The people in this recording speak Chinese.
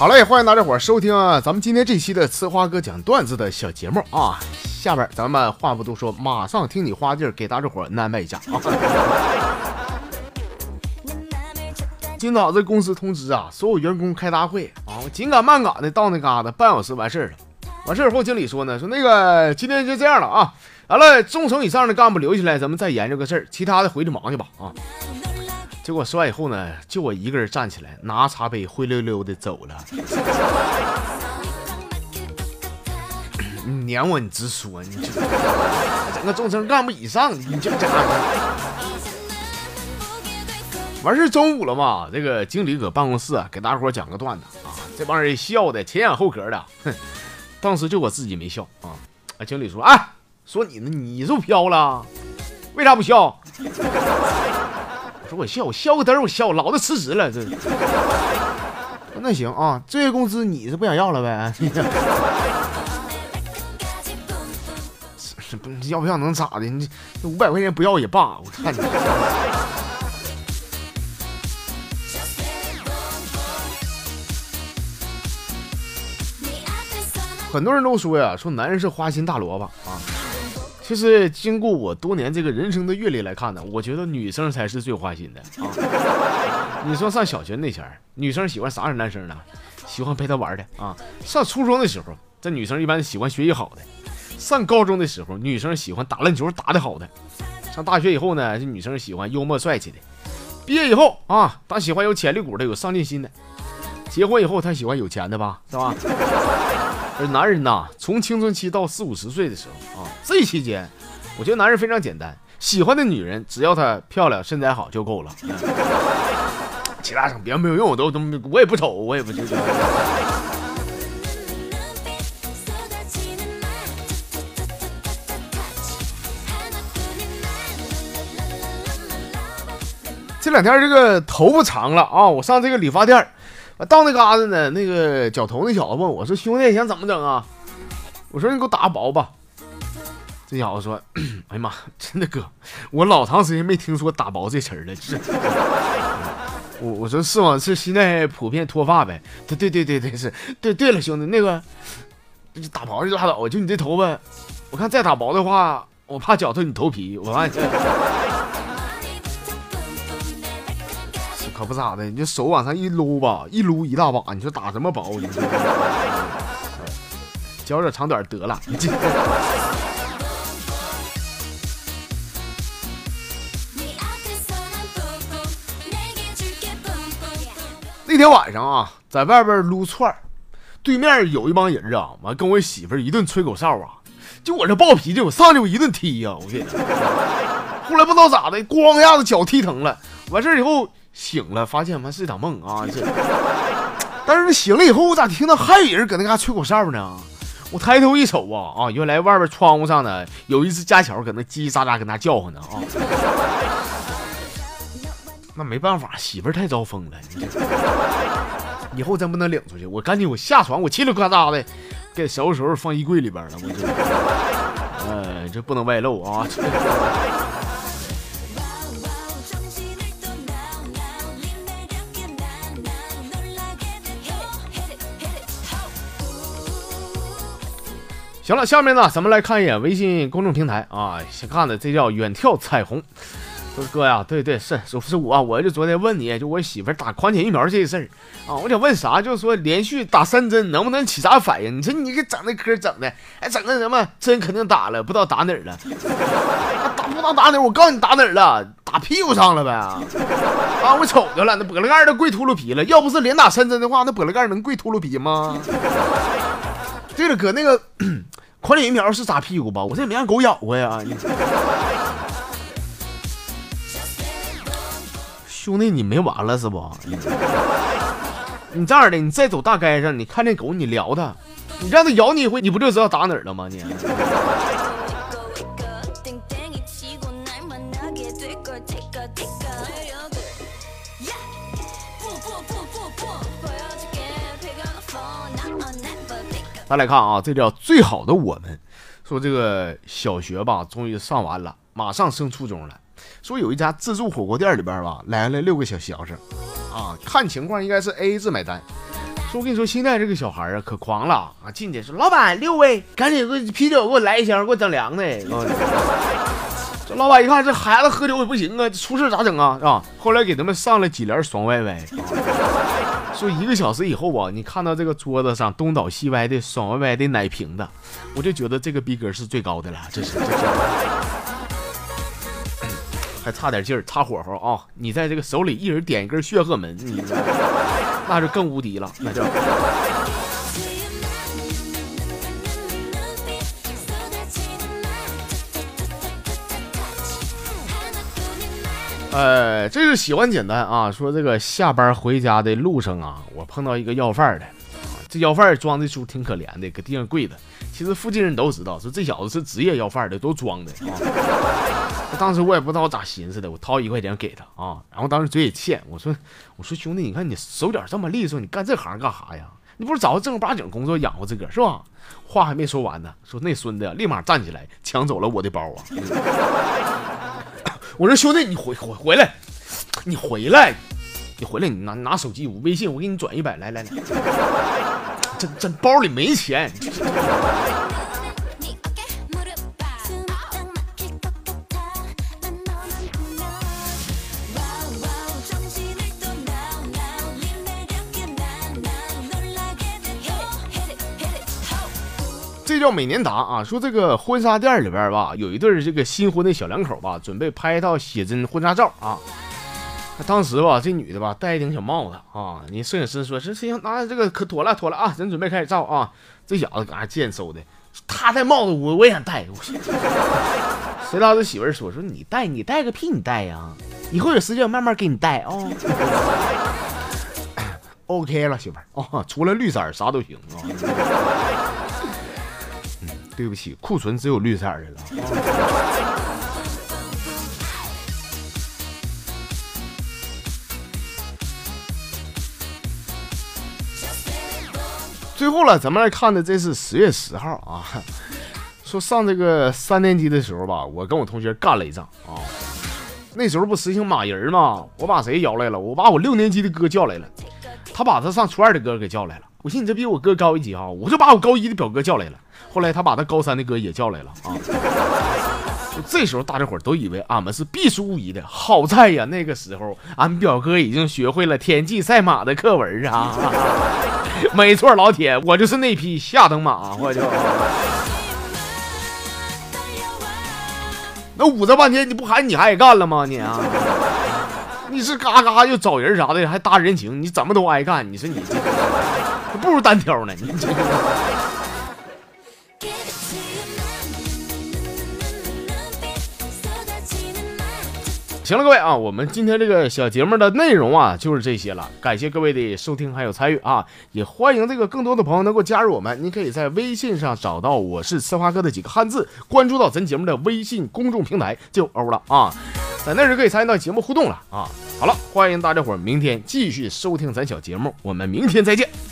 好嘞，欢迎大家伙儿收听啊，咱们今天这期的呲花哥讲段子的小节目啊。下边咱们话不多说，马上听你花劲儿，给大家伙儿安排一下啊。今早这公司通知啊，所有员工开大会啊，我紧赶慢赶的到那嘎达，半小时完事儿了。完事儿后，经理说呢，说那个今天就这样了啊，完了中层以上的干部留下来，咱们再研究个事儿，其他的回去忙去吧啊。结果说完以后呢，就我一个人站起来，拿茶杯灰溜溜的走了。你撵我，你直说，你这整个中层干部以上，你这家伙。完事中午了嘛，这个经理搁办公室啊，给大伙讲个段子啊，这帮人笑的前仰后合的，哼。当时就我自己没笑啊。啊，经理说，哎，说你呢，你是不飘了？为啥不笑？说我笑，我笑个嘚儿，我笑，老子辞职了。这 那行啊，这月工资你是不想要了呗？不要不要能咋的？你这五百块钱不要也罢，我看你。很多人都说呀，说男人是花心大萝卜啊。其实经过我多年这个人生的阅历来看呢，我觉得女生才是最花心的啊！你说上小学那前儿，女生喜欢啥样男生呢？喜欢陪她玩的啊！上初中的时候，这女生一般喜欢学习好的；上高中的时候，女生喜欢打篮球打得好的；上大学以后呢，这女生喜欢幽默帅气的；毕业以后啊，她喜欢有潜力股的、有上进心的；结婚以后，她喜欢有钱的吧？是吧？而男人呐，从青春期到四五十岁的时候啊，这期间，我觉得男人非常简单，喜欢的女人只要她漂亮、身材好就够了，其他什么别人没有用，我都都我也不丑，我也不这个。这两天这个头发长了啊，我上这个理发店。到那嘎达呢，那个绞头那小子问我说：“兄弟，想怎么整啊？”我说：“你给我打个薄吧。”这小子说：“ 哎呀妈，真的哥，我老长时间没听说打薄这词儿了。”，我我说是吗？是现在普遍脱发呗？对对对对对是。对对了，兄弟，那个打薄就拉倒，就你这头发，我看再打薄的话，我怕绞透你头皮。我发现。可不咋的，你这手往上一撸吧，一撸一大把，你说打什么薄？你说，脚点长短得了。那天晚上啊，在外边撸串对面有一帮人啊，完跟我媳妇一顿吹口哨啊，就我这暴脾气，我上去我一顿踢呀，我给你。后来不知道咋的，咣一下子脚踢疼了，完事以后。醒了，发现完是一场梦啊！这，但是醒了以后，我咋听到还有人搁那嘎吹口哨呢？我抬头一瞅啊啊，原来外边窗户上呢有一只家雀搁那叽叽喳喳搁那叫唤呢啊！那没办法，媳妇太招风了，以后真不能领出去。我赶紧我下床，我嘁哩咔嚓的给收拾收拾放衣柜里边了。我这，哎，这不能外露啊！行了，下面呢，咱们来看一眼微信公众平台啊，先看的这叫远眺彩虹，说哥呀，对对是，是我，我就昨天问你就我媳妇打狂犬疫苗这事儿。啊，我想问啥，就是说连续打三针能不能起啥反应？你说你给整那嗑整的，哎，整那什么？针肯定打了，不知道打哪儿了，打不知道打哪儿，我告诉你打哪儿了，打屁股上了呗，啊，我瞅着了，那玻璃盖都跪秃噜皮了，要不是连打三针的话，那玻璃盖能跪秃噜皮吗？对了，哥，那个狂犬疫苗是扎屁股吧？我这也没让狗咬过呀。兄弟，你没完了是不？你这样的，你再走大街上，你看那狗，你撩它，你让它咬你一回，你不就知道打哪儿了吗？你。咱来看啊，这叫最好的我们。说这个小学吧，终于上完了，马上升初中了。说有一家自助火锅店里边吧，来了六个小学生，啊，看情况应该是 A A 制买单。说我跟你说，现在这个小孩啊可狂了啊，进去说老板六位，赶紧给啤酒给我来一箱，给我整凉的。这老板一看这孩子喝酒也不行啊，出事咋整啊？是吧？后来给他们上了几帘爽歪歪。就一个小时以后啊，你看到这个桌子上东倒西歪的爽歪歪的奶瓶子，我就觉得这个逼格是最高的了。这是，这是 还差点劲儿，差火候啊！你在这个手里一人点一根血鹤门，你那就更无敌了，那就。呃，这是喜欢简单啊。说这个下班回家的路上啊，我碰到一个要饭的，这要饭装的出挺可怜的，搁地上跪着。其实附近人都知道，说这小子是职业要饭的，都装的啊。当时我也不知道我咋寻思的，我掏一块钱给他啊，然后当时嘴也欠，我说我说兄弟，你看你手脚这么利索，你干这行干啥呀？你不是找个正儿八经工作养活自个儿是吧？话还没说完呢，说那孙子立马站起来抢走了我的包啊。我说兄弟，你回回回来，你回来，你回来，你拿拿手机，我微信，我给你转一百，来来来，这这包里没钱。这叫美年达啊！说这个婚纱店里边吧，有一对这个新婚的小两口吧，准备拍一套写真婚纱照啊。当时吧，这女的吧戴一顶小帽子啊，你摄影师说这行，那这个可妥了妥了啊，咱准备开始照啊。这小子搁那贱嗖的，他戴帽子我我也想戴。谁道这媳妇说说你戴你戴个屁你戴呀，以后有时间我慢慢给你戴啊。OK 了，媳妇儿啊，除了绿色啥都行啊。对不起，库存只有绿色的了。最后了，咱们来看的这是十月十号啊。说上这个三年级的时候吧，我跟我同学干了一仗啊。那时候不实行马人吗？我把谁摇来了？我把我六年级的哥叫来了，他把他上初二的哥给叫来了。我寻思你这比我哥高一级啊，我就把我高一的表哥叫来了。后来他把他高三的哥也叫来了啊！就这时候大家伙都以为俺们是必输无疑的。好在呀，那个时候俺表哥已经学会了田忌赛马的课文啊！没错，老铁，我就是那匹下等马，我就那捂着半天，你不喊你还干了吗？你啊，你是嘎嘎又找人啥的，还搭人情，你怎么都挨干。你说你这不如单挑呢，你这行了，各位啊，我们今天这个小节目的内容啊，就是这些了。感谢各位的收听还有参与啊，也欢迎这个更多的朋友能够加入我们。您可以在微信上找到我是吃花哥的几个汉字，关注到咱节目的微信公众平台就欧了啊，在那时可以参与到节目互动了啊。好了，欢迎大家伙明天继续收听咱小节目，我们明天再见。